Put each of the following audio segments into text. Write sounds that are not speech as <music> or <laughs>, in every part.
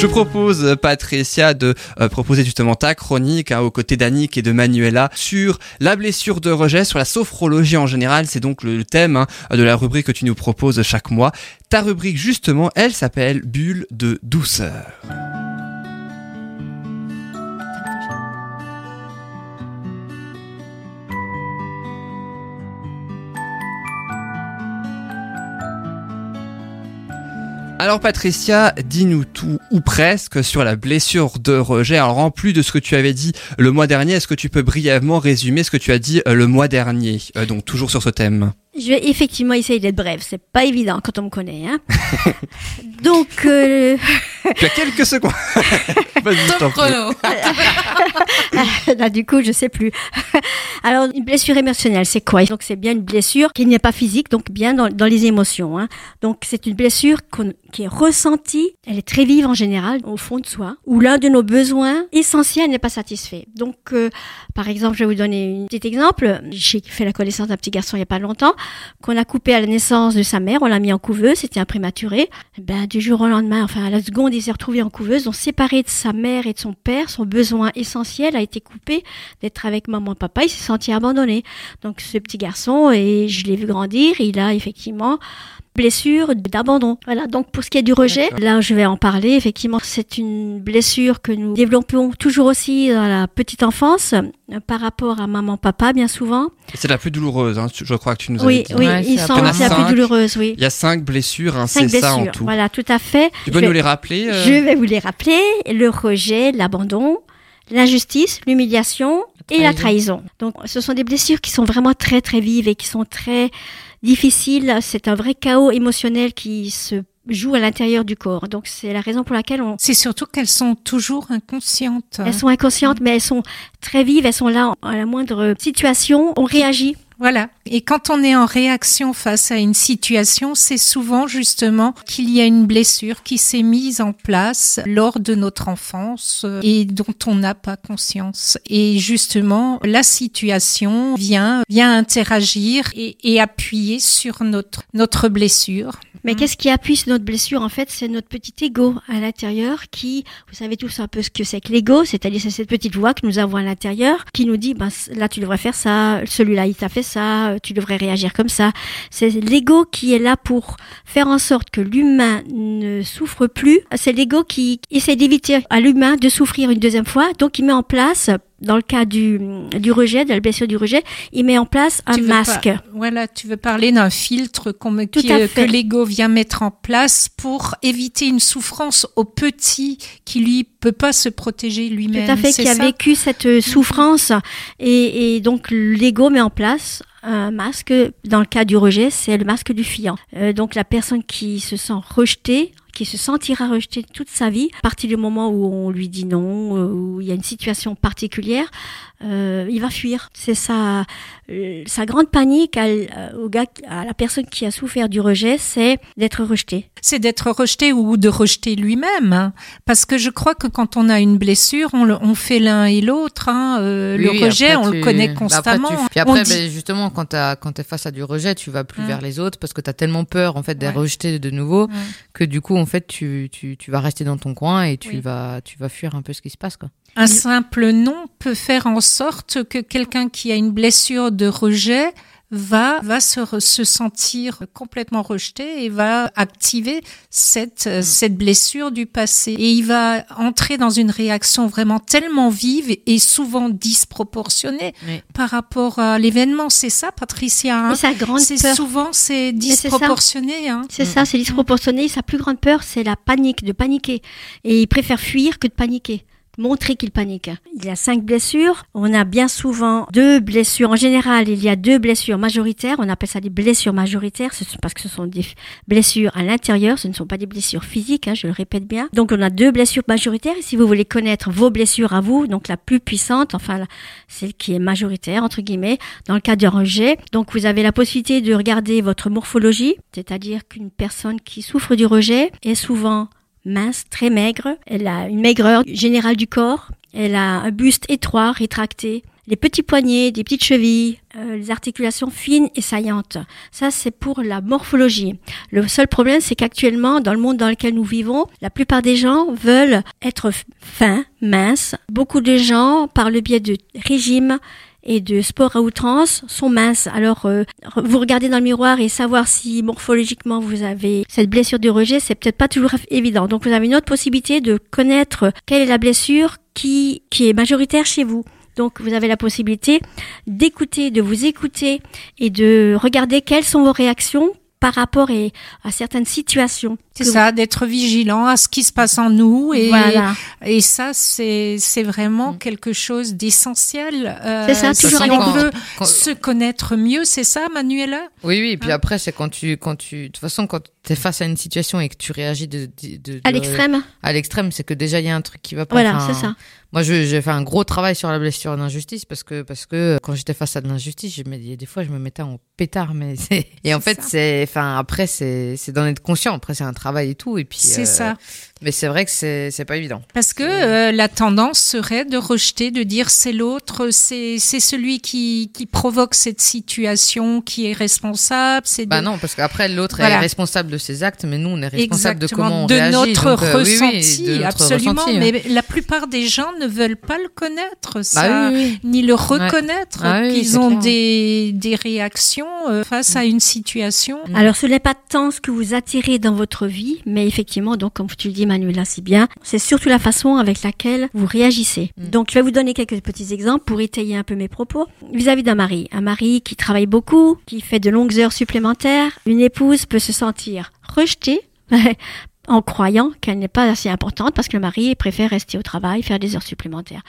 Je propose, euh, Patricia, de euh, proposer justement ta chronique hein, aux côtés d'Annick et de Manuela sur la blessure de rejet, sur la sophrologie en général. C'est donc le thème hein, de la rubrique que tu nous proposes chaque mois. Ta rubrique, justement, elle s'appelle Bulle de douceur. Alors Patricia, dis-nous tout ou presque sur la blessure de rejet. Alors en plus de ce que tu avais dit le mois dernier, est-ce que tu peux brièvement résumer ce que tu as dit euh, le mois dernier euh, Donc toujours sur ce thème? Je vais effectivement essayer d'être brève. C'est pas évident quand on me connaît. Hein <laughs> Donc. Euh... <laughs> Tu as quelques secondes. <laughs> Vas-y, chrono. Là, du coup, je sais plus. Alors, une blessure émotionnelle, c'est quoi? Donc, c'est bien une blessure qui n'est pas physique, donc bien dans, dans les émotions. Hein. Donc, c'est une blessure qui est ressentie. Elle est très vive en général, au fond de soi, où l'un de nos besoins essentiels n'est pas satisfait. Donc, euh, par exemple, je vais vous donner un petit exemple. J'ai fait la connaissance d'un petit garçon il y a pas longtemps qu'on a coupé à la naissance de sa mère. On l'a mis en couveuse, c'était un prématuré. Ben, du jour au lendemain, enfin à la seconde, il s'est retrouvé en couveuse. On séparé de sa mère et de son père. Son besoin essentiel a été coupé d'être avec maman et papa. Il s'est senti abandonné. Donc ce petit garçon, et je l'ai vu grandir, il a effectivement blessure d'abandon. Voilà, donc pour ce qui est du rejet, là je vais en parler. Effectivement, c'est une blessure que nous développons toujours aussi dans la petite enfance euh, par rapport à maman, papa, bien souvent. C'est la plus douloureuse, hein, je crois que tu nous as oui, dit. Oui, il semble que c'est la plus douloureuse, oui. Il y a cinq blessures, hein, c'est ça en tout. Voilà, tout à fait. Tu peux nous les rappeler euh Je vais vous les rappeler. Le rejet, l'abandon, l'injustice, l'humiliation et la trahison. Donc, ce sont des blessures qui sont vraiment très très vives et qui sont très difficile. C'est un vrai chaos émotionnel qui se joue à l'intérieur du corps. Donc c'est la raison pour laquelle on... C'est surtout qu'elles sont toujours inconscientes. Elles sont inconscientes, mais elles sont très vives, elles sont là à la moindre situation, on réagit. Voilà. Et quand on est en réaction face à une situation, c'est souvent justement qu'il y a une blessure qui s'est mise en place lors de notre enfance et dont on n'a pas conscience. Et justement, la situation vient, vient interagir et, et appuyer sur notre, notre blessure. Mais qu'est-ce qui appuie sur notre blessure En fait, c'est notre petit ego à l'intérieur qui, vous savez tous un peu ce que c'est que l'ego, c'est-à-dire c'est cette petite voix que nous avons à l'intérieur qui nous dit, ben, là tu devrais faire ça, celui-là il t'a fait ça, tu devrais réagir comme ça. C'est l'ego qui est là pour faire en sorte que l'humain ne souffre plus. C'est l'ego qui essaie d'éviter à l'humain de souffrir une deuxième fois, donc il met en place dans le cas du, du rejet, de la blessure du rejet, il met en place un masque. voilà, tu veux parler d'un filtre qu'on que l'ego vient mettre en place pour éviter une souffrance au petit qui lui peut pas se protéger lui-même. Tout à fait, qui a vécu cette euh, souffrance et, et donc l'ego met en place un masque. Dans le cas du rejet, c'est le masque du fiant. Euh, donc la personne qui se sent rejetée qui se sentira rejeté toute sa vie, à partir du moment où on lui dit non, euh, où il y a une situation particulière, euh, il va fuir. C'est sa, euh, sa grande panique à, au gars, à la personne qui a souffert du rejet, c'est d'être rejeté. C'est d'être rejeté ou de rejeter lui-même. Hein. Parce que je crois que quand on a une blessure, on, le, on fait l'un et l'autre. Hein. le rejet, on le connaît constamment. Après, Puis après, ben, justement, quand tu es face à du rejet, tu vas plus vers les autres parce que tu as tellement peur en fait d'être rejeté de nouveau que du coup, on fait, tu, tu, tu, vas rester dans ton coin et tu, vas, tu vas fuir un peu ce qui se passe. Quoi. Un simple nom peut faire en sorte que quelqu'un qui a une blessure de rejet va va se, se sentir complètement rejeté et va activer cette mm. cette blessure du passé. Et il va entrer dans une réaction vraiment tellement vive et souvent disproportionnée par rapport à l'événement. C'est ça Patricia hein? Sa grande c'est souvent c'est disproportionné hein? C'est ça c'est disproportionné. Sa plus grande peur c'est la panique de paniquer. Et il préfère fuir que de paniquer montrer qu'il panique. Il y a cinq blessures. On a bien souvent deux blessures. En général, il y a deux blessures majoritaires. On appelle ça des blessures majoritaires parce que ce sont des blessures à l'intérieur. Ce ne sont pas des blessures physiques, hein, je le répète bien. Donc, on a deux blessures majoritaires. Et si vous voulez connaître vos blessures à vous, donc la plus puissante, enfin celle qui est majoritaire, entre guillemets, dans le cas d'un rejet, donc vous avez la possibilité de regarder votre morphologie, c'est-à-dire qu'une personne qui souffre du rejet est souvent mince, très maigre. Elle a une maigreur générale du corps. Elle a un buste étroit, rétracté, les petits poignets, des petites chevilles, euh, les articulations fines et saillantes. Ça, c'est pour la morphologie. Le seul problème, c'est qu'actuellement, dans le monde dans lequel nous vivons, la plupart des gens veulent être fins, minces. Beaucoup de gens, par le biais de régimes, et de sport à outrance sont minces. Alors, euh, vous regardez dans le miroir et savoir si morphologiquement vous avez cette blessure de rejet, c'est peut-être pas toujours évident. Donc, vous avez une autre possibilité de connaître quelle est la blessure qui, qui est majoritaire chez vous. Donc vous avez la possibilité d'écouter, de vous écouter et de regarder quelles sont vos réactions par rapport à certaines situations. C'est ça, d'être vigilant à ce qui se passe en nous et et ça c'est c'est vraiment mm. quelque chose d'essentiel. Euh, c'est ça, toujours si on veut se connaître mieux, c'est ça, Manuela? Oui, oui. Et puis hein? après, c'est quand tu quand tu de toute façon quand tu es face à une situation et que tu réagis de, de, à l'extrême. À l'extrême, c'est que déjà il y a un truc qui va pas. Voilà, c'est ça. Moi, j'ai fait un gros travail sur la blessure d'injustice parce que parce que quand j'étais face à de l'injustice, je me, des fois je me mettais en pétard, mais <laughs> et en fait c'est enfin après c'est c'est d'en être conscient. Après c'est un travail travail et tout. Et puis, c'est ça. Mais c'est vrai que c'est, c'est pas évident. Parce que euh, la tendance serait de rejeter, de dire c'est l'autre, c'est, c'est celui qui, qui provoque cette situation qui est responsable. C'est Bah non, parce qu'après l'autre est responsable de ses actes, mais nous on est responsable de comment on de réagit. Notre donc, euh, ressenti, de notre absolument. Ressenti, Mais la plupart des gens ne veulent pas le connaître, bah ni le reconnaître, ah qu'ils ont des, des réactions euh, face à une situation. Alors ce n'est pas tant ce que vous attirez dans votre vie, mais effectivement, donc comme tu le dis Manuela si bien, c'est surtout la façon avec laquelle vous réagissez. Mm. Donc je vais vous donner quelques petits exemples pour étayer un peu mes propos. Vis-à-vis d'un mari, un mari qui travaille beaucoup, qui fait de longues heures supplémentaires, une épouse peut se sentir rejetée <laughs> en croyant qu'elle n'est pas assez importante parce que le mari préfère rester au travail, faire des heures supplémentaires.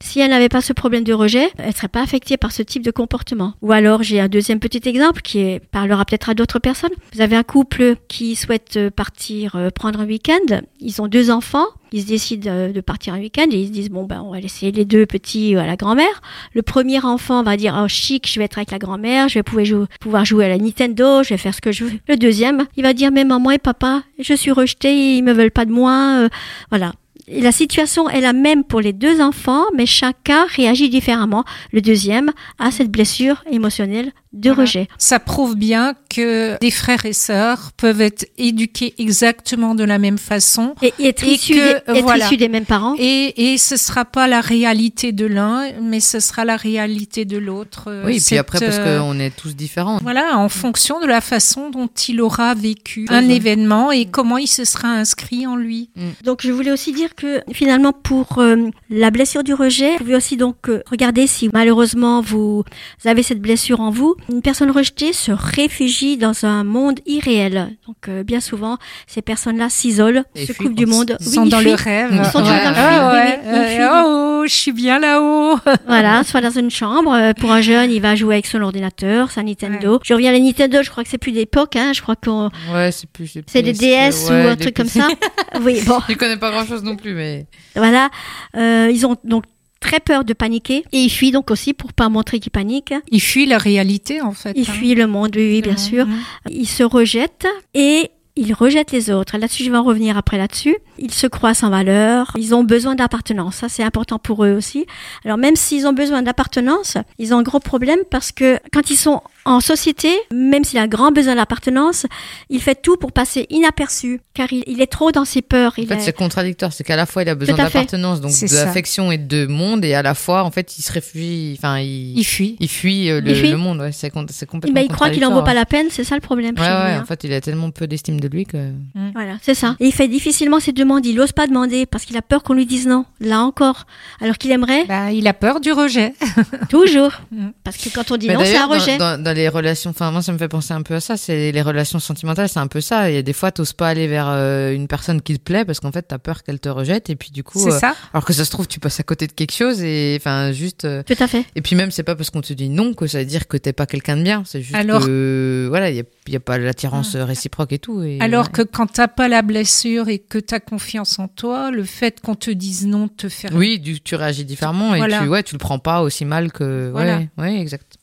Si elle n'avait pas ce problème de rejet, elle serait pas affectée par ce type de comportement. Ou alors, j'ai un deuxième petit exemple qui parlera peut-être à d'autres personnes. Vous avez un couple qui souhaite euh, partir euh, prendre un week-end. Ils ont deux enfants. Ils se décident euh, de partir un week-end et ils se disent bon ben on va laisser les deux petits à la grand-mère. Le premier enfant va dire oh chic, je vais être avec la grand-mère, je vais pouvoir jouer, pouvoir jouer à la Nintendo, je vais faire ce que je veux. Le deuxième, il va dire mais maman et papa, je suis rejeté, ils me veulent pas de moi, voilà la situation est la même pour les deux enfants, mais chacun réagit différemment. Le deuxième a cette blessure émotionnelle de rejet. Ça prouve bien que des frères et sœurs peuvent être éduqués exactement de la même façon et, être, issus, des, des mêmes parents. Et, et ce sera pas la réalité de l'un, mais ce sera la réalité de l'autre. Oui, et puis après parce euh, qu'on est tous différents. Voilà, en fonction de la façon dont il aura vécu un événement et comment il se sera inscrit en lui. Mm. Donc je voulais aussi dire que finalement pour euh, la blessure du rejet, vous pouvez aussi donc euh, regarder si malheureusement vous avez cette blessure en vous une personne rejetée se réfugie dans un monde irréel. Donc euh, bien souvent, ces personnes-là s'isolent, se coupent du monde. Ils sont dans le rêve. Ils sont dans le rêve. oh, je suis bien là-haut. <laughs> voilà, soit dans une chambre. Euh, pour un jeune, il va jouer avec son ordinateur, sa Nintendo. Je reviens à la Nintendo, je crois que c'est plus d'époque. Hein. Je crois qu'on. Ouais, c'est plus. C'est des DS ou un truc comme ça. <laughs> oui, bon. Je connais pas grand-chose non plus, mais. Voilà, euh, ils ont donc très peur de paniquer et il fuit donc aussi pour pas montrer qu'il panique. Il fuit la réalité en fait. Il hein. fuit le monde, oui, bien sûr. Il se rejette et il rejette les autres. Là-dessus, je vais en revenir après là-dessus. Ils se croient sans valeur. Ils ont besoin d'appartenance. Ça, c'est important pour eux aussi. Alors, même s'ils ont besoin d'appartenance, ils ont un gros problème parce que quand ils sont en société, même s'il a grand besoin d'appartenance, il fait tout pour passer inaperçu, car il, est trop dans ses peurs. Il en fait, c'est contradictoire. C'est qu'à la fois, il a besoin d'appartenance, donc d'affection et de monde, et à la fois, en fait, il se réfugie, enfin, il, il fuit. Il fuit euh, le, le monde, ouais. C'est complètement. Mais il croit qu'il en vaut pas la peine, c'est ça le problème. Ouais, ouais, en hein. fait, il a tellement peu d'estime de lui que. Mm. Voilà, c'est ça. Et il fait difficilement ses demandes. Il n'ose pas demander parce qu'il a peur qu'on lui dise non. Là encore. Alors qu'il aimerait. Bah, il a peur du rejet. <laughs> Toujours. <laughs> Mm. Parce que quand on dit non, c'est un rejet les relations, enfin moi ça me fait penser un peu à ça, c'est les relations sentimentales, c'est un peu ça. Il y a des fois t'oses pas aller vers euh, une personne qui te plaît parce qu'en fait t'as peur qu'elle te rejette et puis du coup, c'est euh, ça. alors que ça se trouve tu passes à côté de quelque chose et enfin juste. Euh, Tout à fait. Et puis même c'est pas parce qu'on te dit non que ça veut dire que t'es pas quelqu'un de bien, c'est juste alors... que voilà il y a, pas l'attirance ah. réciproque et tout. Et, alors que quand t'as pas la blessure et que t'as confiance en toi, le fait qu'on te dise non te fait. Oui, tu réagis différemment et tu ouais tu le prends pas aussi mal que ouais ouais exact.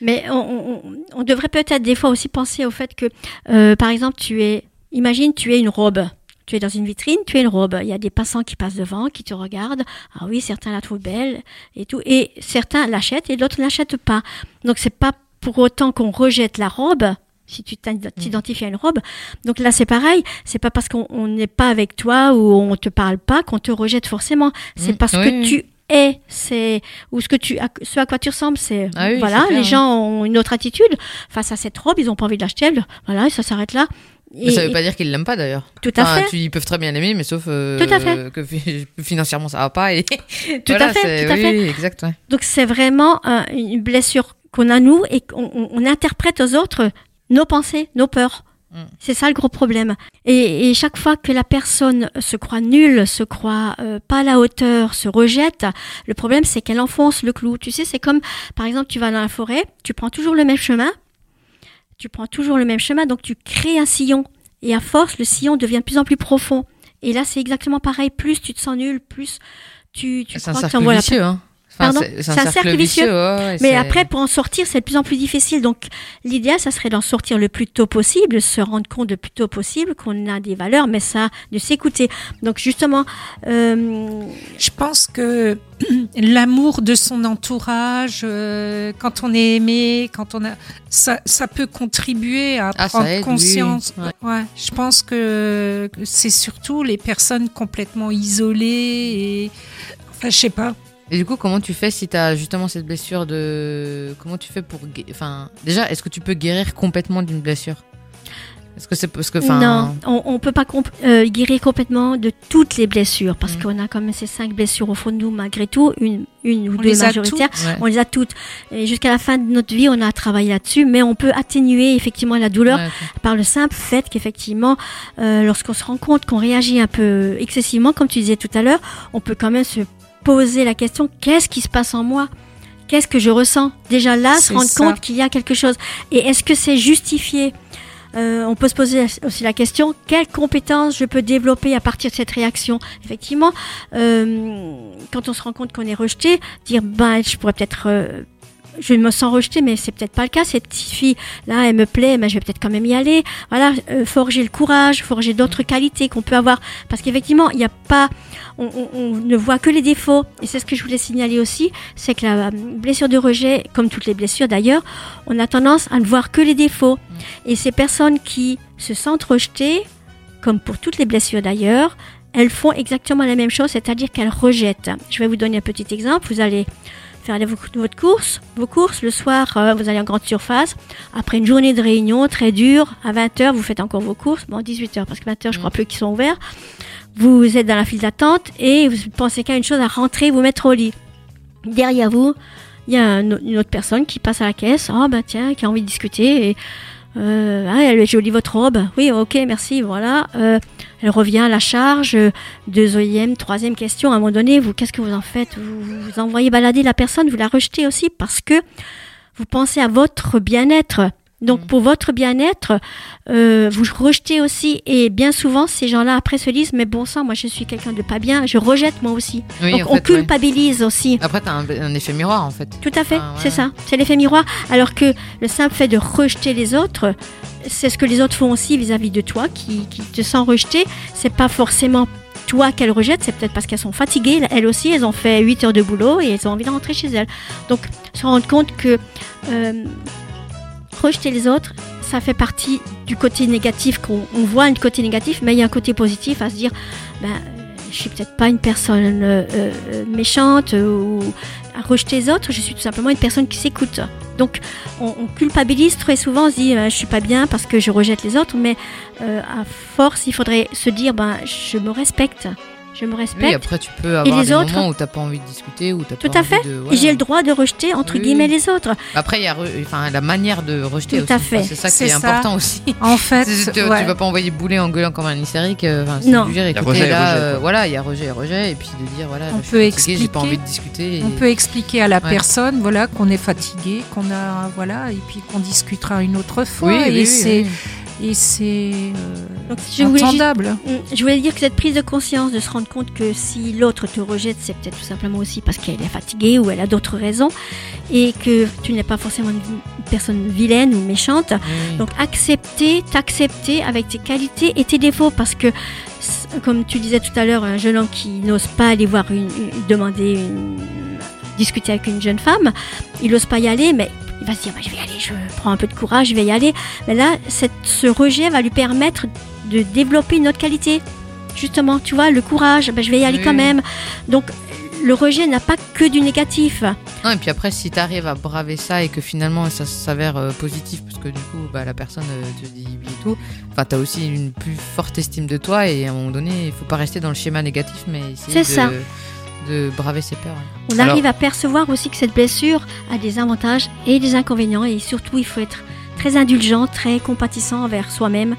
Mais on, devrait peut-être des fois aussi penser au fait que, euh, par exemple, tu es, imagine, tu es une robe. Tu es dans une vitrine, tu es une robe. Il y a des passants qui passent devant, qui te regardent. Ah oui, certains la trouvent belle et tout. Et certains l'achètent et d'autres ne l'achètent pas. Donc c'est pas pour autant qu'on rejette la robe, si tu t'identifies à une robe. Donc là, c'est pareil. C'est pas parce qu'on n'est pas avec toi ou on te parle pas qu'on te rejette forcément. C'est Mm. parce Oui, que tu es, c'est ou ce que tu, à- ce à quoi tu ressembles, c'est Ah oui, voilà. clair, les gens ont une autre attitude face à cette robe. Ils ont pas envie de l'acheter. Voilà, et ça s'arrête là. Mais ça Et- veut pas dire qu'ils l'aiment pas d'ailleurs. Tout à Enfin, fait. ils peuvent très bien l'aimer, mais sauf euh, Tout à fait. que fi- <laughs> financièrement ça va pas. Et <laughs> Tout à fait, tout à oui, fait. exact. ouais. Donc c'est vraiment une blessure qu'on a nous et qu'on on- on interprète aux autres nos pensées, nos peurs. Mm. C'est ça le gros problème. Et, et chaque fois que la personne se croit nulle, se croit euh, pas à la hauteur, se rejette, le problème c'est qu'elle enfonce le clou. Tu sais, c'est comme par exemple tu vas dans la forêt, tu prends toujours le même chemin, tu prends toujours le même chemin, donc tu crées un sillon. Et à force, le sillon devient de plus en plus profond. Et là, c'est exactement pareil. Plus tu te sens nul, plus tu, tu crois que la vicieux. Hein. Pardon c'est c'est un, cercle vicieux. ouais, mais après, pour en sortir, c'est de plus en plus difficile. Donc, l'idéal, ça serait d'en sortir le plus tôt possible, se rendre compte le plus tôt possible qu'on a des valeurs, mais ça, de s'écouter. Donc, justement, euh, Je pense que <clears throat> l'amour de son entourage, euh, quand on est aimé, quand on a, ça, ça peut contribuer à Ah, prendre aide, conscience. oui. Ouais. je pense que c'est surtout les personnes complètement isolées et, enfin, je sais pas. Et du coup, comment tu fais si tu as justement cette blessure de. Comment tu fais pour. Enfin, déjà, est-ce que tu peux guérir complètement d'une blessure? Est-ce que c'est parce que. Non, on, on peut pas comp- euh, guérir complètement de toutes les blessures, parce Mhm. qu'on a quand même ces cinq blessures au fond de nous, malgré tout, une, une ou On deux majoritaires. Ouais. On les a toutes. Et jusqu'à la fin de notre vie, on a travaillé là-dessus, mais on peut atténuer effectivement la douleur Ouais, par le simple fait qu'effectivement, euh, lorsqu'on se rend compte qu'on réagit un peu excessivement, comme tu disais tout à l'heure, on peut quand même se poser la question qu'est-ce qui se passe en moi? Qu'est-ce que je ressens? Déjà là, se rendre ça. compte qu'il y a quelque chose. Et est-ce que c'est justifié? Euh, on peut se poser aussi la question quelles compétences je peux développer à partir de cette réaction? Effectivement, euh, quand on se rend compte qu'on est rejeté, dire ben je pourrais peut-être euh, je me sens rejetée, mais c'est peut-être pas le cas. Cette petite fille là, elle me plaît, mais je vais peut-être quand même y aller. Voilà, euh, forger le courage, forger d'autres qualités qu'on peut avoir, parce qu'effectivement, il n'y a pas, on, on- on ne voit que les défauts. Et c'est ce que je voulais signaler aussi, c'est que la euh, blessure de rejet, comme toutes les blessures d'ailleurs, on a tendance à ne voir que les défauts. Et ces personnes qui se sentent rejetées, comme pour toutes les blessures d'ailleurs, elles font exactement la même chose, c'est-à-dire qu'elles rejettent. Je vais vous donner un petit exemple. Vous allez faire votre course, vos courses, le soir, euh, vous allez en grande surface. Après une journée de réunion très dure, à 20h, vous faites encore vos courses. Bon, 18h, parce que 20h, je crois plus qu'ils sont ouverts. Vous êtes dans la file d'attente et vous pensez qu'à une chose, à rentrer, vous mettre au lit. Derrière vous, il y a un- une autre personne qui passe à la caisse. Oh, bah tiens, qui a envie de discuter. Et, ah, elle est jolie votre robe. Oui, ok, merci, voilà. Euh, elle revient à la charge. Deuxième, troisième question. À un moment donné, vous, qu'est-ce que vous en faites? Vous, vous envoyez balader la personne, vous la rejetez aussi parce que vous pensez à votre bien-être. Donc Mm. pour votre bien-être, euh, vous rejetez aussi. Et bien souvent, ces gens-là après se disent, mais bon sang, moi je suis quelqu'un de pas bien, je rejette moi aussi. Oui, Donc en on ouais. culpabilise aussi. Après, t'as un, un effet miroir en fait. Tout à fait, Ah, ouais, c'est ça. C'est l'effet miroir. Alors que le simple fait de rejeter les autres, c'est ce que les autres font aussi vis-à-vis de toi, qui, qui te sent rejeté. C'est pas forcément toi qu'elles rejettent, c'est peut-être parce qu'elles sont fatiguées. Elles aussi, elles ont fait 8 heures de boulot et elles ont envie de rentrer chez elles. Donc, se rendre compte que euh, rejeter les autres, ça fait partie du côté négatif qu'on on voit un côté négatif, mais il y a un côté positif à se dire, ben, je suis peut-être pas une personne euh, euh, méchante ou à rejeter les autres, je suis tout simplement une personne qui s'écoute. Donc on, culpabilise très souvent, on se dit euh, je suis pas bien parce que je rejette les autres, mais euh, à force il faudrait se dire ben je me respecte, je me respecte. Oui, après, tu peux avoir les des autres moments où t'as pas envie de discuter, où t'as Tout pas à envie fait. de. Et voilà. j'ai le droit de rejeter entre Oui, guillemets les autres. Après, il y a re- enfin, la manière de rejeter Tout aussi. à fait. Enfin, C'est ça qui est ça. important aussi. <laughs> En fait, <laughs> C'est- tu, ouais. tu vas pas envoyer bouler en gueulant comme un hystérique. euh, Enfin, Non. dire, y a écoutez, rejet et là, rejet, euh, voilà, il y a rejet et rejet, et puis de dire, voilà, On là, je peut suis fatigué, j'ai pas expliquer. envie de discuter. et- On peut expliquer à la Ouais. personne, voilà, qu'on est fatigué, qu'on a, voilà, et puis qu'on discutera une autre fois. Oui, et oui, oui, c'est, oui. Et c'est euh, je entendable. Voulais, mm, je voulais dire que cette prise de conscience, de se rendre compte que si l'autre te rejette, c'est peut-être tout simplement aussi parce qu'elle est fatiguée ou elle a d'autres raisons, et que tu n'es pas forcément une personne vilaine ou méchante. Donc accepter, t'accepter avec tes qualités et tes défauts, parce que comme tu disais tout à l'heure, un jeune homme qui n'ose pas aller voir une, demander une, discuter avec une jeune femme, il n'ose pas y aller, mais il va se dire bah, je vais y aller, je prends un peu de courage, je vais y aller. Mais là, cette, ce rejet va lui permettre de développer une autre qualité. Justement, tu vois, le courage, bah, je vais y aller quand même. Donc, le rejet n'a pas que du négatif. Non, et puis après, si tu arrives à braver ça et que finalement ça s'avère euh, positif, parce que du coup, bah, la personne euh, te dit oui et tout, enfin, tu as aussi une plus forte estime de toi et à un moment donné, il faut pas rester dans le schéma négatif, mais essayer de, ça. De braver ses peurs. On arrive à percevoir aussi que cette blessure a des avantages et des inconvénients, et surtout, il faut être très indulgent, très compatissant envers soi-même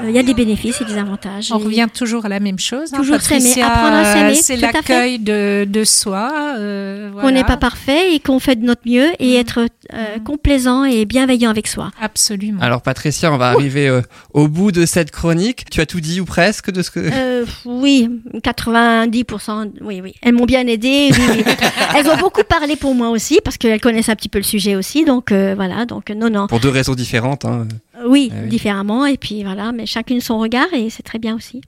il euh, y a des bénéfices et des avantages. On revient toujours à la même chose. Hein, toujours s'aimer, apprendre à s'aimer. C'est l'accueil de, de, soi. Euh, voilà. Qu'on n'est pas parfait et qu'on fait de notre mieux et mm. être euh, complaisant et bienveillant avec soi. Absolument. Alors Patricia, on va arriver euh, au bout de cette chronique. Tu as tout dit ou presque de ce que... Euh, oui, 90%. Oui, oui. Elles m'ont bien aidé. Oui, <laughs> Elles ont beaucoup parlé pour moi aussi parce qu'elles connaissent un petit peu le sujet aussi. Donc voilà, donc non, non. Pour deux raisons différentes. Hein. Oui, ah différemment. Et puis voilà, mais chacune son regard et c'est très bien aussi.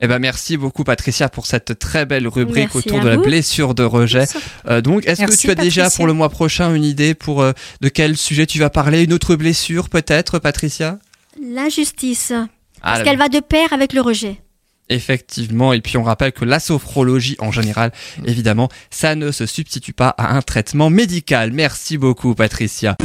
Eh ben merci beaucoup Patricia pour cette très belle rubrique autour de la blessure de rejet. Euh, donc est-ce que tu as déjà pour le mois prochain une idée pour euh, de quel sujet tu vas parler? Une autre blessure peut-être Patricia? L'injustice. Ah, parce qu'elle va de pair avec le rejet. Effectivement, et puis on rappelle que la sophrologie en général, évidemment, ça ne se substitue pas à un traitement médical. Merci beaucoup Patricia.